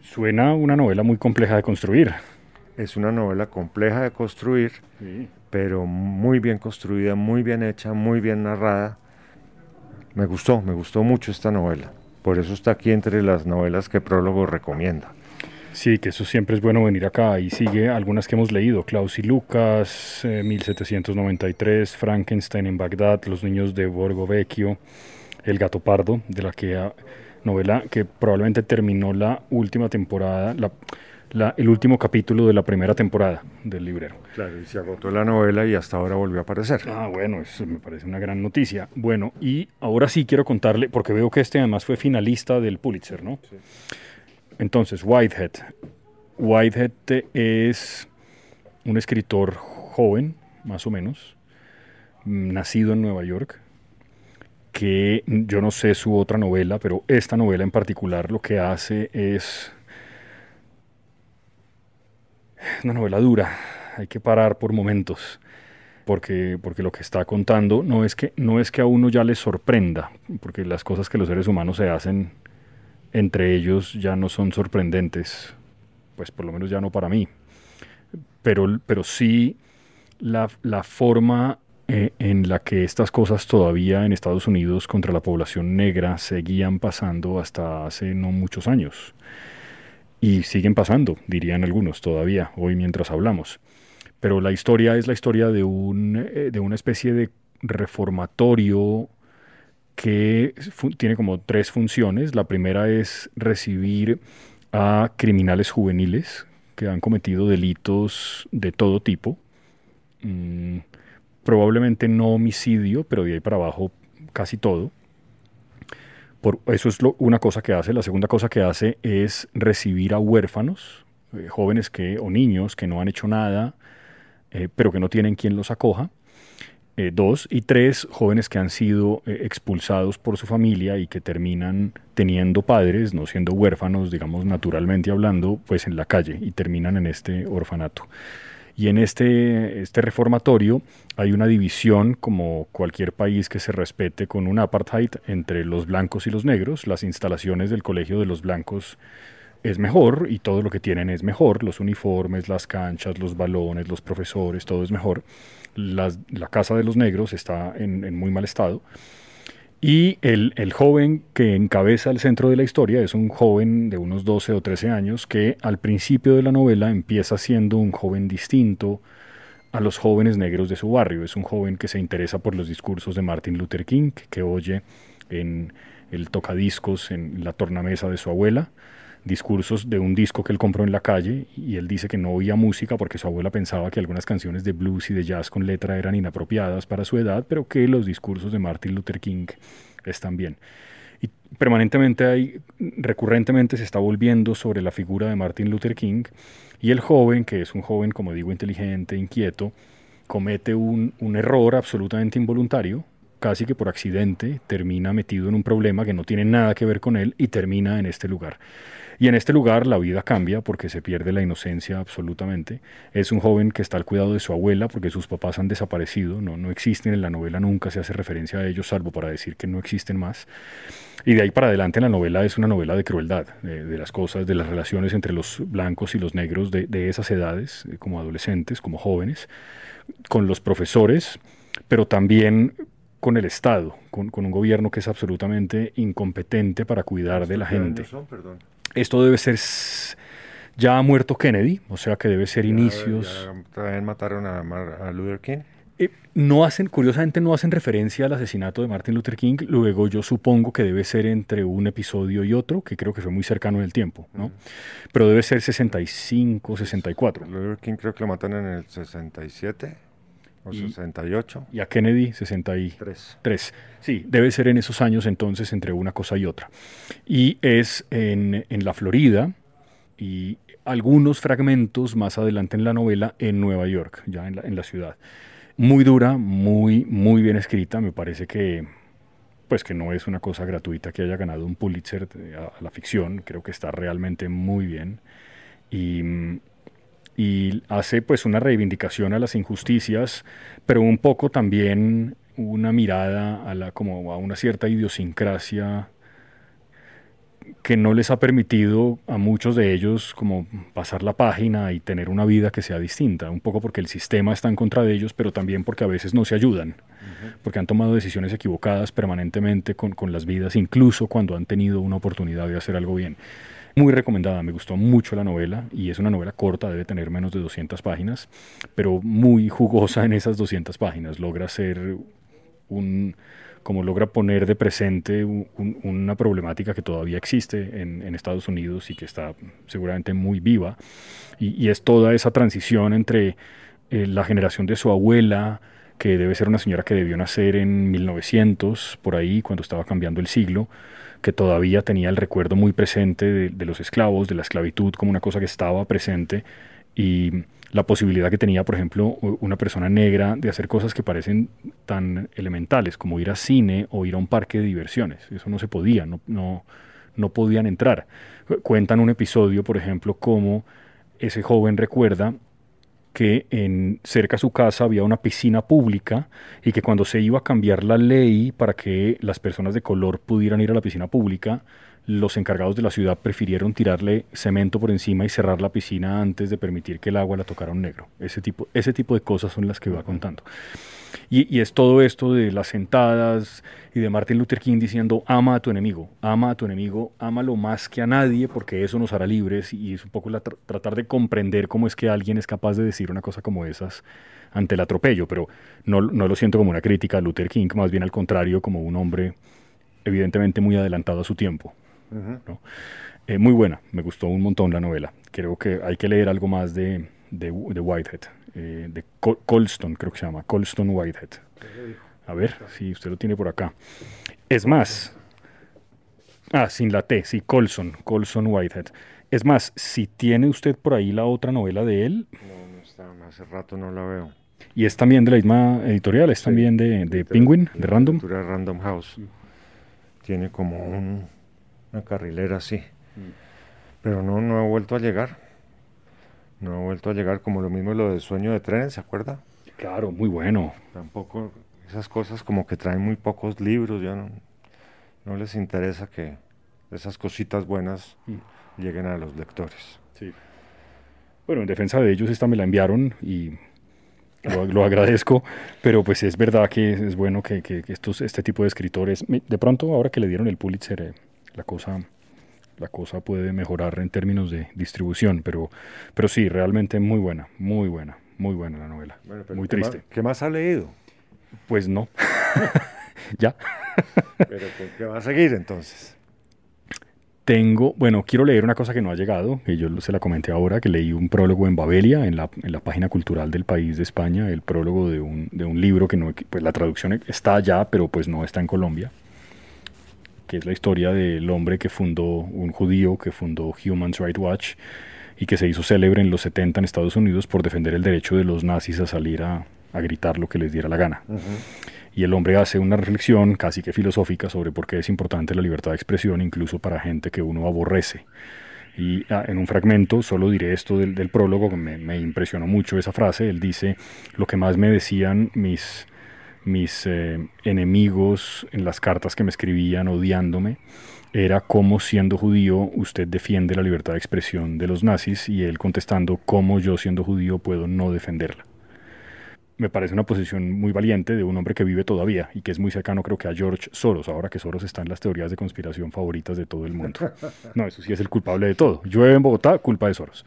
Suena una novela muy compleja de construir. Es una novela compleja de construir, pero muy bien construida, muy bien hecha, muy bien narrada. Me gustó, me gustó mucho esta novela. Por eso está aquí entre las novelas que Prólogo recomienda. Sí, que eso siempre es bueno venir acá. Y sigue algunas que hemos leído, Klaus y Lucas, 1793, eh, Frankenstein en Bagdad, Los niños de Borgo Vecchio, El gato pardo, de la que novela que probablemente terminó la última temporada, la, el último capítulo de la primera temporada del librero. Claro, y se agotó la novela y hasta ahora volvió a aparecer. Ah, bueno, eso me parece una gran noticia. Bueno, y ahora sí quiero contarle, porque veo que este además fue finalista del Pulitzer, ¿no? Sí. Entonces, Whitehead. Whitehead es un escritor joven, más o menos, nacido en Nueva York, que yo no sé su otra novela, pero esta novela en particular lo que hace es una novela dura, hay que parar por momentos, porque, porque lo que está contando no es, que, no es que a uno ya le sorprenda, porque las cosas que los seres humanos se hacen entre ellos ya no son sorprendentes, pues por lo menos ya no para mí, pero, pero sí la, forma eh, en la que estas cosas todavía en Estados Unidos contra la población negra seguían pasando hasta hace no muchos años. Y siguen pasando, dirían algunos todavía, hoy mientras hablamos. Pero la historia es la historia de, un, eh, de una especie de reformatorio que tiene como tres funciones. La primera es recibir a criminales juveniles que han cometido delitos de todo tipo. Mm, probablemente no homicidio, pero de ahí para abajo casi todo. Eso es una cosa que hace. La segunda cosa que hace es recibir a huérfanos, eh, jóvenes que, o niños que no han hecho nada, eh, pero que no tienen quien los acoja. Eh, dos, y tres, jóvenes que han sido expulsados por su familia y que terminan teniendo padres, no siendo huérfanos, digamos naturalmente hablando, pues en la calle y terminan en este orfanato. Y en este, este reformatorio hay una división, como cualquier país que se respete, con un apartheid entre los blancos y los negros. Las instalaciones del colegio de los blancos es mejor y todo lo que tienen es mejor, los uniformes, las canchas, los balones, los profesores, todo es mejor. la casa de los negros está en, muy mal estado. Y el, el, joven que encabeza el centro de la historia es un joven de unos 12 o 13 años que al principio de la novela empieza siendo un joven distinto a los jóvenes negros de su barrio. Es un joven que se interesa por los discursos de Martin Luther King, que oye en el tocadiscos en la tornamesa de su abuela discursos de un disco que él compró en la calle y él dice que no oía música porque su abuela pensaba que algunas canciones de blues y de jazz con letra eran inapropiadas para su edad, pero que los discursos de Martin Luther King están bien. Y permanentemente hay, recurrentemente se está volviendo sobre la figura de Martin Luther King y el joven, que es un joven, como digo, inteligente, inquieto, comete un, un error absolutamente involuntario, casi que por accidente, termina metido en un problema que no tiene nada que ver con él y termina en este lugar. Y en este lugar la vida cambia porque se pierde la inocencia absolutamente. Es un joven que está al cuidado de su abuela porque sus papás han desaparecido, no, no existen en la novela, nunca se hace referencia a ellos, salvo para decir que no existen más. Y de ahí para adelante la novela es una novela de crueldad, de, las cosas, de las relaciones entre los blancos y los negros de, de esas edades, eh, como adolescentes, como jóvenes, con los profesores, pero también con el Estado, con, con, un gobierno que es absolutamente incompetente para cuidar de la gente. Son, esto debe ser... Ya ha muerto Kennedy, o sea que debe ser inicios... Ya también mataron a, a Luther King. Eh, no hacen, curiosamente no hacen referencia al asesinato de Martin Luther King, luego yo supongo que debe ser entre un episodio y otro, que creo que fue muy cercano en el tiempo, ¿no? Pero debe ser 65, 64. Luther King creo que lo matan en el 67 o 68. Y a Kennedy 63. 3. Sí, debe ser en esos años entonces entre una cosa y otra. Y es en, en la Florida y algunos fragmentos más adelante en la novela en Nueva York, ya en la, en la ciudad muy dura, muy, muy bien escrita. Me parece que, pues que no es una cosa gratuita que haya ganado un Pulitzer a, la ficción. Creo que está realmente muy bien. Y, y hace pues una reivindicación a las injusticias, pero un poco también una mirada a la como a una cierta idiosincrasia que no les ha permitido a muchos de ellos como pasar la página y tener una vida que sea distinta, un poco porque el sistema está en contra de ellos, pero también porque a veces no se ayudan, porque han tomado decisiones equivocadas permanentemente con, con, las vidas, incluso cuando han tenido una oportunidad de hacer algo bien. Muy recomendada, me gustó mucho la novela y es una novela corta, debe tener menos de 200 páginas, pero muy jugosa en esas 200 páginas, logra ser un como logra poner de presente una problemática que todavía existe en, Estados Unidos y que está seguramente muy viva. Y, es toda esa transición entre eh, la generación de su abuela, que debe ser una señora que debió nacer en 1900, por ahí, cuando estaba cambiando el siglo, que todavía tenía el recuerdo muy presente de, los esclavos, de la esclavitud como una cosa que estaba presente, y la posibilidad que tenía, por ejemplo, una persona negra de hacer cosas que parecen tan elementales como ir a cine o ir a un parque de diversiones. Eso no se podía, no, no, no podían entrar. Cuentan un episodio, por ejemplo, como ese joven recuerda que en cerca a su casa había una piscina pública y que cuando se iba a cambiar la ley para que las personas de color pudieran ir a la piscina pública, los encargados de la ciudad prefirieron tirarle cemento por encima y cerrar la piscina antes de permitir que el agua la tocara un negro. Ese tipo, ese tipo de cosas son las que va contando. Y, es todo esto de las sentadas y de Martin Luther King diciendo, ama a tu enemigo, ama a tu enemigo, ámalo más que a nadie porque eso nos hará libres y es un poco tratar de comprender cómo es que alguien es capaz de decir una cosa como esas ante el atropello, pero no, no lo siento como una crítica a Luther King, más bien al contrario, como un hombre evidentemente muy adelantado a su tiempo. Eh, muy buena, me gustó un montón la novela. Creo que hay que leer algo más de, de, Whitehead, eh, de Colston, creo que se llama, Colston Whitehead. A ver, si usted lo tiene por acá. Es más, ah, sin la T, sí, Colson, Colson Whitehead. Es más, si tiene usted por ahí la otra novela de él. No, no está, hace rato no la veo. Y es también de la misma editorial, es también de, de Penguin, de Random. Random House. Tiene como un una carrilera así. Mm. Pero no, no ha vuelto a llegar. No ha vuelto a llegar como lo mismo lo del sueño de tren, ¿se acuerda? Claro, muy bueno. Tampoco esas cosas como que traen muy pocos libros, ya no, no les interesa que esas cositas buenas mm. lleguen a los lectores. Sí. Bueno, en defensa de ellos esta me la enviaron y lo, agradezco, pero pues es verdad que es bueno que, que, estos, este tipo de escritores, de pronto ahora que le dieron el Pulitzer, eh, la cosa, la cosa puede mejorar en términos de distribución, pero, pero sí, realmente muy buena, muy buena, muy buena la novela. muy triste. ¿Qué más ha leído? Pues no. [LAUGHS] ya. pero qué va a seguir entonces? Tengo, bueno, quiero leer una cosa que no ha llegado, que yo se la comenté ahora, que leí un prólogo en Babelia, en la, en la página cultural del país de España, el prólogo de un, de un libro que no, pues la traducción está allá, pero pues no está en Colombia que es la historia del hombre que fundó, un judío que fundó Human Rights Watch y que se hizo célebre en los 70 en Estados Unidos por defender el derecho de los nazis a salir a, gritar lo que les diera la gana. y el hombre hace una reflexión casi que filosófica sobre por qué es importante la libertad de expresión, incluso para gente que uno aborrece. Y ah, en un fragmento, solo diré esto del, prólogo, me, me, impresionó mucho esa frase, él dice, lo que más me decían mis, mis eh, enemigos en las cartas que me escribían odiándome, era cómo siendo judío usted defiende la libertad de expresión de los nazis y él contestando cómo yo siendo judío puedo no defenderla me parece una posición muy valiente de un hombre que vive todavía y que es muy cercano creo que a George Soros, ahora que Soros está en las teorías de conspiración favoritas de todo el mundo. [LAUGHS] No, eso sí es el culpable de todo. Llueve en Bogotá, culpa de Soros.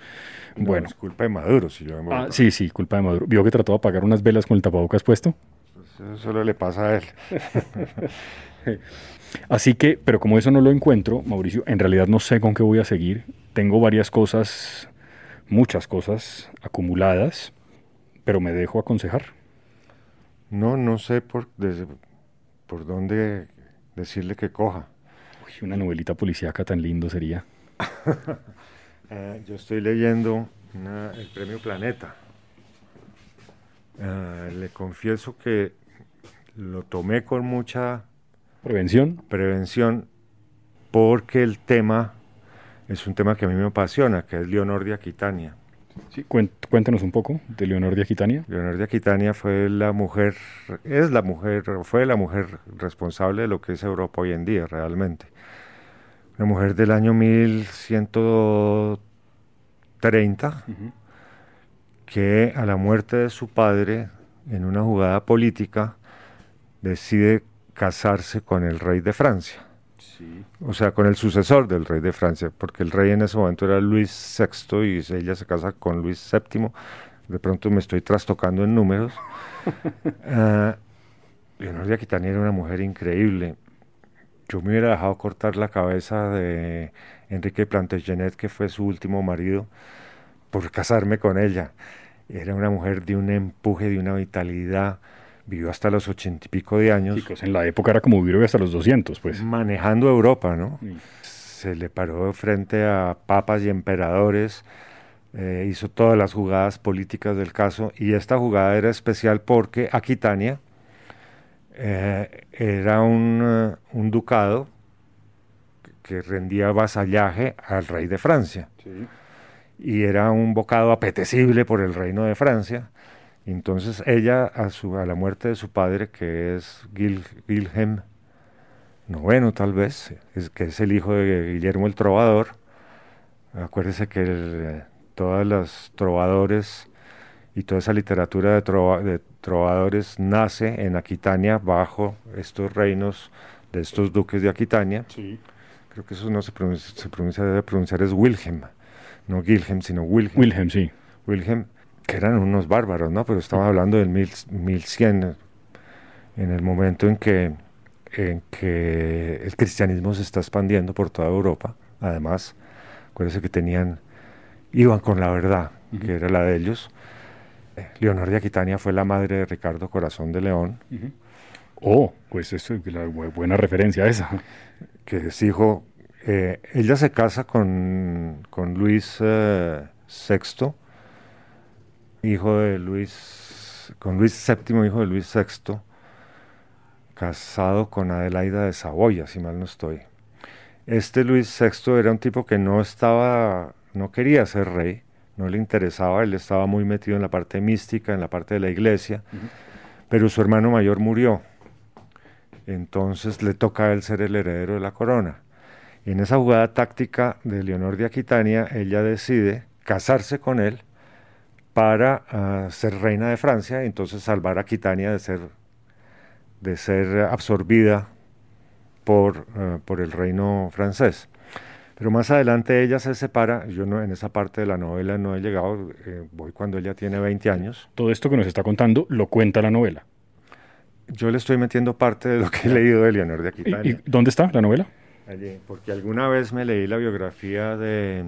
bueno. Es culpa de Maduro si llueve en Bogotá. Ah, sí, sí, culpa de Maduro. ¿Vio que trató de apagar unas velas con el tapabocas puesto? Eso solo le pasa a él. [LAUGHS] Así que, pero como eso no lo encuentro, Mauricio, en realidad no sé con qué voy a seguir. Tengo varias cosas, muchas cosas acumuladas pero me dejo aconsejar. No, no sé por, por dónde decirle que coja. Uy, una novelita policíaca tan lindo sería. [LAUGHS] Eh, yo estoy leyendo el premio Planeta. Eh, le confieso que lo tomé con mucha prevención. Prevención, porque el tema es un tema que a mí me apasiona, que es Leonor de Aquitania. Sí, cuéntanos un poco de Leonor de Aquitania. Leonor de Aquitania fue la mujer, es la mujer, fue la mujer responsable de lo que es Europa hoy en día realmente. Una mujer del año 1130 que a la muerte de su padre, en una jugada política, decide casarse con el rey de Francia. O sea, con el sucesor del rey de Francia, porque el rey en ese momento era Luis VI y ella se casa con Luis VII. De pronto me estoy trastocando en números. uh, [LAUGHS] Leonor de Aquitania era una mujer increíble. Yo me hubiera dejado cortar la cabeza de Enrique Plantagenet, que fue su último marido, por casarme con ella. Era una mujer de un empuje, de una vitalidad vivió hasta los ochenta y pico de años. En la época era como vivir hasta los doscientos, pues. Manejando Europa, ¿no? Se le paró frente a papas y emperadores, eh, hizo todas las jugadas políticas del caso, y esta jugada era especial porque Aquitania eh, era un, eh, un, ducado que rendía vasallaje al rey de Francia. Y era un bocado apetecible por el reino de Francia entonces ella, a, su, a la muerte de su padre, que es Gil, Wilhelm noveno tal vez, es, que es el hijo de Guillermo el Trovador, acuérdese que todos los trovadores y toda esa literatura de, trovadores nace en Aquitania bajo estos reinos de estos duques de Aquitania. Creo que eso no se pronuncia, se pronuncia debe pronunciar es Wilhelm, no Gilhem, sino Wilhelm. Wilhelm, sí. Wilhelm que eran unos bárbaros, ¿no? Pero estamos hablando del mil, 1100, en el momento en que, en que el cristianismo se está expandiendo por toda Europa. Además, acuérdense que tenían, iban con la verdad, que era la de ellos. Eh, Leonor de Aquitania fue la madre de Ricardo Corazón de León. Oh, pues eso es la buena referencia esa. Que es hijo, eh, ella se casa con, con Luis eh, VI hijo de Luis, con Luis VII, hijo de Luis VI, casado con Adelaida de Saboya, si mal no estoy. Este Luis VI era un tipo que no estaba, no quería ser rey, no le interesaba, él estaba muy metido en la parte mística, en la parte de la iglesia, pero su hermano mayor murió. Entonces le toca a él ser el heredero de la corona. En esa jugada táctica de Leonor de Aquitania, ella decide casarse con él para ah, ser reina de Francia y entonces salvar a Aquitania de ser, de ser absorbida por, ah, por el reino francés. Pero más adelante ella se separa, yo no, en esa parte de la novela no he llegado, eh, voy cuando ella tiene 20 años. Todo esto que nos está contando lo cuenta la novela. Yo le estoy metiendo parte de lo que he leído de Leonor de Aquitania. ¿Y, dónde está la novela? Allí, porque alguna vez me leí la biografía de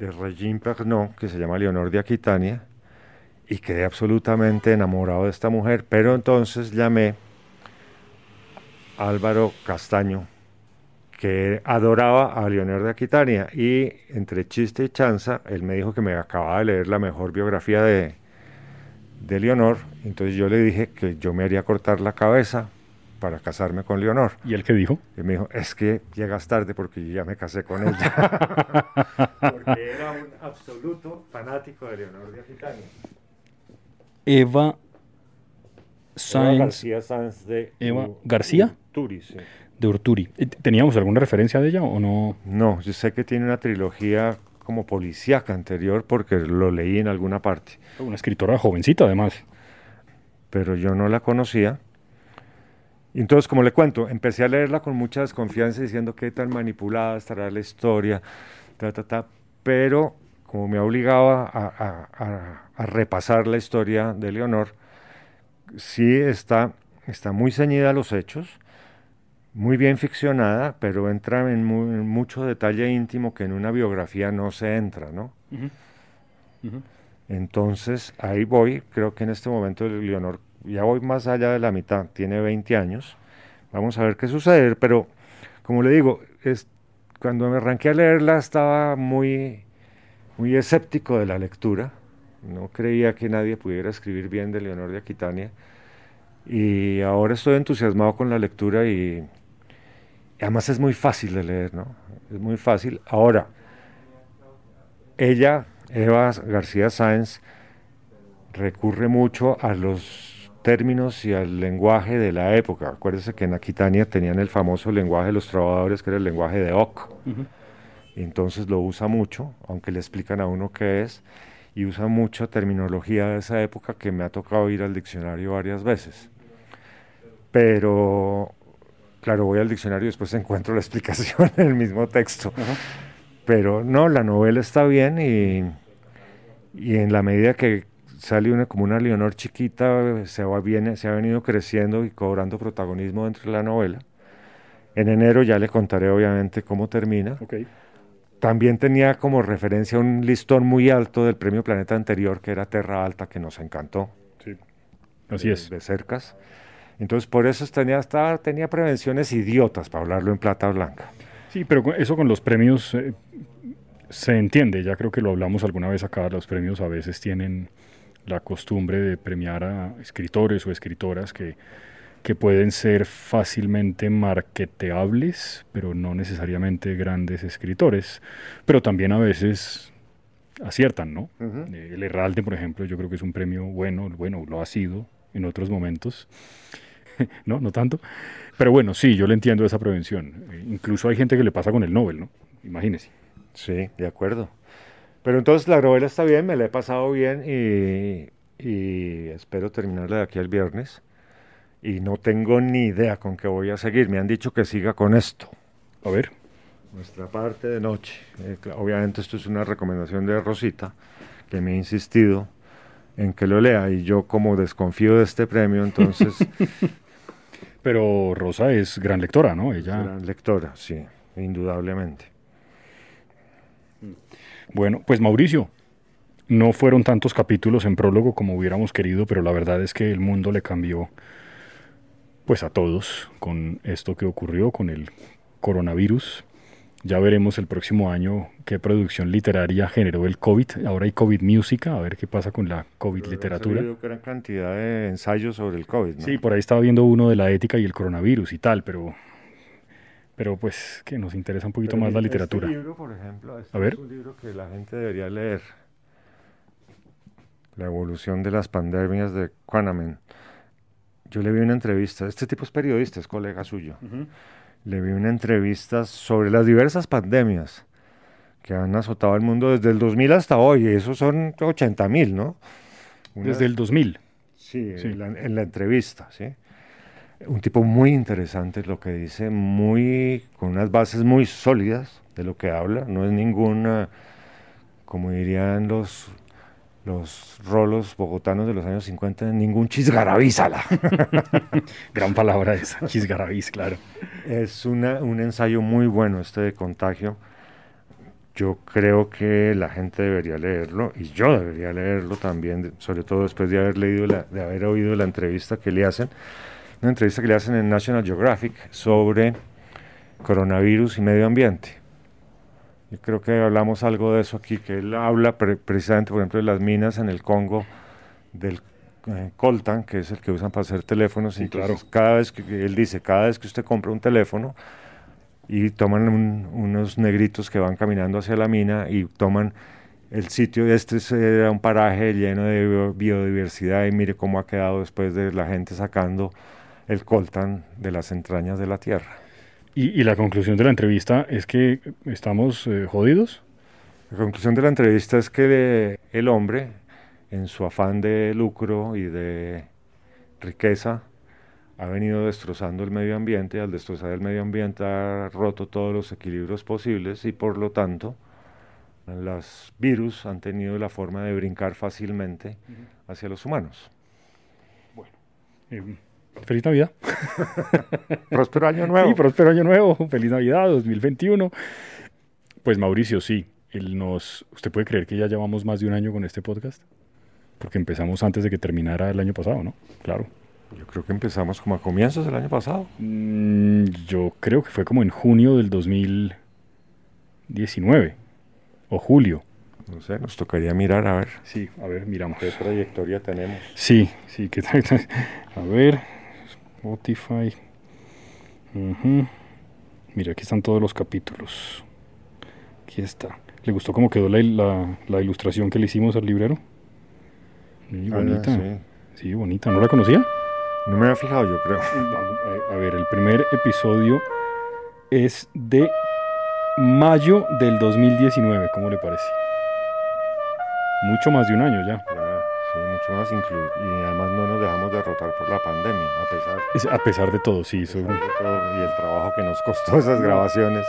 de Regine Pernod, que se llama Leonor de Aquitania, y quedé absolutamente enamorado de esta mujer, pero entonces llamé a Álvaro Castaño, que adoraba a Leonor de Aquitania, y entre chiste y chanza, él me dijo que me acababa de leer la mejor biografía de, de Leonor. Entonces yo le dije que yo me haría cortar la cabeza para casarme con Leonor. ¿Y él qué dijo? Y me dijo, es que llegas tarde porque yo ya me casé con ella. [LAUGHS] porque era un absoluto fanático de Leonor de Aquitania. Eva Sáenz. García Sáenz de Eva García. Urturi, sí. De Urturi. ¿Teníamos alguna referencia de ella o no? No, yo sé que tiene una trilogía como policíaca anterior porque lo leí en alguna parte. Una escritora jovencita además. Pero yo no la conocía. Y entonces, como le cuento, empecé a leerla con mucha desconfianza diciendo qué tan manipulada estará la historia, ta, ta, ta, pero como me obligaba a, a, a, repasar la historia de Leonor, sí está, está muy ceñida a los hechos, muy bien ficcionada, pero entra en, mucho detalle íntimo que en una biografía no se entra, ¿no? Entonces, ahí voy, creo que en este momento Leonor, ya voy más allá de la mitad, tiene 20 años, vamos a ver qué sucede, pero como le digo, es, cuando me arranqué a leerla estaba muy, muy escéptico de la lectura, no creía que nadie pudiera escribir bien de Leonor de Aquitania, y ahora estoy entusiasmado con la lectura y, además es muy fácil de leer, ¿no? Es muy fácil. Ahora, ella, Eva García Sáenz, recurre mucho a los términos y al lenguaje de la época. Acuérdese que en Aquitania tenían el famoso lenguaje de los trabajadores, que era el lenguaje de Oc. y entonces lo usa mucho, aunque le explican a uno qué es, y usa mucha terminología de esa época que me ha tocado ir al diccionario varias veces. Pero Claro, voy al diccionario y después [LAUGHS] encuentro la explicación en el mismo texto. Pero no, la novela está bien y, y en la medida que sale una como una Leonor chiquita, se, va, viene, se ha venido creciendo y cobrando protagonismo dentro de la novela. En enero ya le contaré obviamente cómo termina. También tenía como referencia un listón muy alto del premio Planeta anterior, que era Terra Alta, que nos encantó. Sí. Así es. De cercas. Entonces, por eso tenía, estaba, tenía prevenciones idiotas, para hablarlo en plata blanca. Sí, pero eso con los premios eh, se entiende, ya creo que lo hablamos alguna vez acá, los premios a veces tienen la costumbre de premiar a escritores o escritoras que, que pueden ser fácilmente marketeables, pero no necesariamente grandes escritores, pero también a veces aciertan, ¿no? Eh, el Herralde, por ejemplo, yo creo que es un premio bueno, bueno, lo ha sido en otros momentos, [LAUGHS] ¿no? No tanto. Pero bueno, sí, yo le entiendo esa prevención. Eh, incluso hay gente que le pasa con el Nobel, ¿no? Imagínese. Sí, de acuerdo. Pero entonces la novela está bien, me la he pasado bien y, y espero terminarla de aquí al viernes. Y no tengo ni idea con qué voy a seguir. Me han dicho que siga con esto. A ver. Nuestra parte de noche. Eh, obviamente esto es una recomendación de Rosita, que me ha insistido en que lo lea. Y yo como desconfío de este premio, entonces [LAUGHS] Pero Rosa es gran lectora, ¿no? Ella... Gran lectora, sí, indudablemente. Bueno, pues Mauricio, no fueron tantos capítulos en prólogo como hubiéramos querido, pero la verdad es que el mundo le cambió pues a todos con esto que ocurrió con el coronavirus. Ya veremos el próximo año qué producción literaria generó el COVID. Ahora hay COVID Música, a ver qué pasa con la COVID literatura. Ha gran cantidad de ensayos sobre el COVID. Sí, por ahí estaba viendo uno de la ética y el coronavirus y tal, pero, pero pues que nos interesa un poquito más la literatura. Este libro, por ejemplo, este a ver. es un libro que la gente debería leer. La evolución de las pandemias de Quanamen. Yo le vi una entrevista, este tipo es periodista, es colega suyo le vi una entrevista sobre las diversas pandemias que han azotado al mundo desde el 2000 hasta hoy, y esos son 80 mil, ¿no? desde el 2000. Sí, En, la, entrevista, ¿sí? Un tipo muy interesante lo que dice, muy con unas bases muy sólidas de lo que habla, no es ninguna, como dirían los los rolos bogotanos de los años 50, ningún chisgarabízala. [LAUGHS] Gran palabra esa, chisgarabís, claro. Es una, un ensayo muy bueno este de contagio. Yo creo que la gente debería leerlo y yo debería leerlo también, sobre todo después de haber leído la, de haber oído la entrevista que le hacen, una entrevista que le hacen en National Geographic sobre coronavirus y medio ambiente. Yo creo que hablamos algo de eso aquí, que él habla precisamente, por ejemplo, de las minas en el Congo del eh, coltan, que es el que usan para hacer teléfonos. Sí, entonces, claro. cada vez que él dice, cada vez que usted compra un teléfono y toman un- unos negritos que van caminando hacia la mina y toman el sitio, este es, era un paraje lleno de bio- biodiversidad y mire cómo ha quedado después de la gente sacando el coltan de las entrañas de la tierra. Y, y la conclusión de la entrevista es que estamos eh, jodidos. La conclusión de la entrevista es que el hombre, en su afán de lucro y de riqueza, ha venido destrozando el medio ambiente y al destrozar el medio ambiente ha roto todos los equilibrios posibles y por lo tanto los virus han tenido la forma de brincar fácilmente hacia los humanos. Eh, feliz Navidad. [LAUGHS] Próspero año nuevo. Sí, próspero año nuevo. Feliz Navidad 2021. Pues Mauricio, sí. Él nos, ¿Usted puede creer que ya llevamos más de un año con este podcast? Porque empezamos antes de que terminara el año pasado, ¿no? Claro. Yo creo que empezamos como a comienzos del año pasado. Mm, yo creo que fue como en junio del 2019 o julio. No sé, nos tocaría mirar a ver Sí, a ver, miramos. qué trayectoria tenemos. Sí, sí, que a ver, Spotify. Ujú. Mira, aquí están todos los capítulos. Aquí está. ¿Le gustó cómo quedó la, la- la ilustración que le hicimos al librero? Sí, Ah, bonita. sí. Sí, bonita. ¿No la conocía? No me había fijado, yo creo. A, a ver, el primer episodio es de mayo del 2019. ¿Cómo le parece? Mucho más de un año ya. Sí, mucho más. Y además no nos dejamos derrotar por la pandemia, a pesar, Es- a pesar de todo, sí. pesar de todo y el trabajo que nos costó esas grabaciones.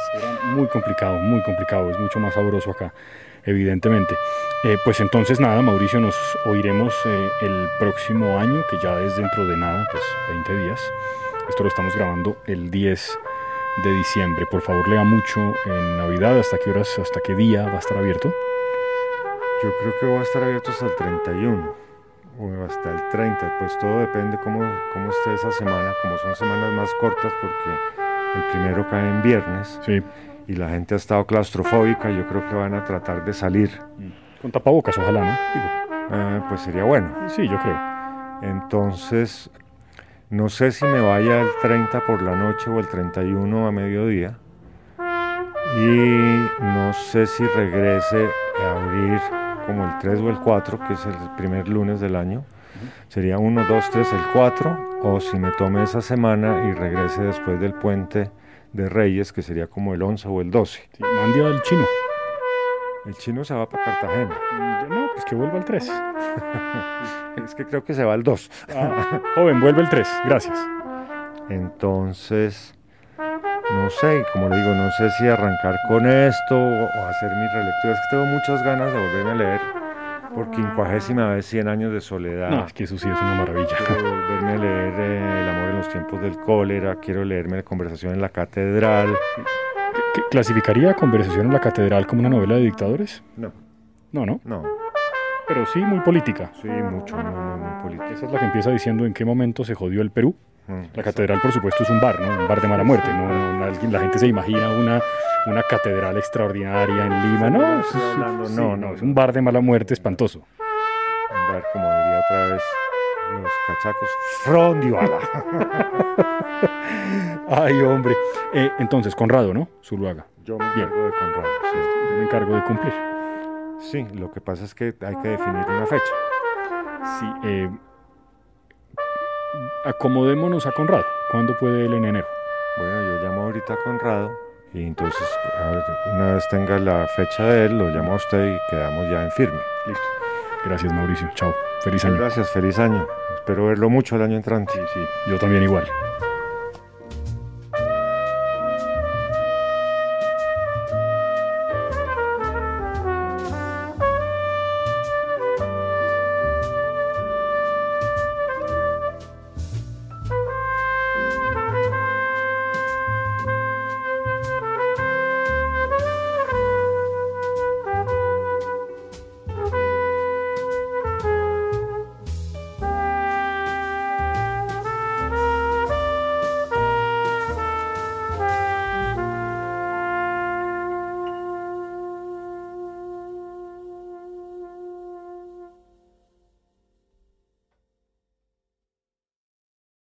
Muy complicado, muy complicado. Es mucho más sabroso acá, evidentemente. Eh, pues entonces nada, Mauricio, nos oiremos eh, el próximo año, que ya es dentro de nada, pues 20 días. Esto lo estamos grabando el 10 de diciembre. Por favor, lea mucho en Navidad. ¿Hasta qué horas, hasta qué día va a estar abierto? Yo creo que va a estar abierto hasta el 31 o hasta el 30, pues todo depende cómo, cómo esté esa semana, como son semanas más cortas porque el primero cae en viernes Sí. y la gente ha estado claustrofóbica, yo creo que van a tratar de salir, Con tapabocas, ojalá, ¿no? Digo, Eh, pues sería bueno. sí, yo creo. Entonces, no sé si me vaya el 30 por la noche o el 31 a mediodía. Y no sé si regrese a abrir como el 3 o el 4, que es el primer lunes del año. Sería 1, 2, 3, el 4. O si me tome esa semana y regrese después del puente de Reyes, que sería como el 11 o el 12. Sí, mande al chino. El chino se va para Cartagena. Mm, No, pues que vuelva el 3. [LAUGHS] Es que creo que se va el 2. Ah, joven, vuelve el 3. Gracias. Entonces, no sé, como le digo, no sé si arrancar con esto o, hacer mis relecturas. Es que tengo muchas ganas de volverme a leer por quincuagésima vez 100 años de soledad. No, es que eso sí es una maravilla. Quiero volverme a leer eh, El amor en los tiempos del cólera, quiero leerme La conversación en la catedral. ¿Qué- ¿Clasificaría Conversación en la Catedral como una novela de dictadores? No, No, no. no, Pero sí muy política. sí, mucho, muy, muy, muy político. Esa es la que empieza diciendo en qué momento se jodió el Perú. Mm, La catedral, por supuesto, es un bar, ¿no? Un bar de mala muerte. No, alguien- la gente se imagina una, una catedral extraordinaria en Lima. No, No, es, no, no, no, es un bar de mala muerte espantoso. A ver, como diría otra vez los cachacos, frondibala. [LAUGHS] Ay, hombre. Eh, entonces, Conrado, ¿no? Zuluaga. Yo me Bien. encargo de Conrado, sí. Yo me encargo de cumplir. Sí, lo que pasa es que hay que definir una fecha. Sí. eh, acomodémonos a Conrado. ¿Cuándo puede él en enero? Bueno, yo llamo ahorita a Conrado y entonces una vez tenga la fecha de él, lo llamo a usted y quedamos ya en firme. Listo. Gracias, Mauricio. Chao. Feliz año. Gracias, feliz año. Espero verlo mucho el año entrante. Sí, sí. Yo también igual.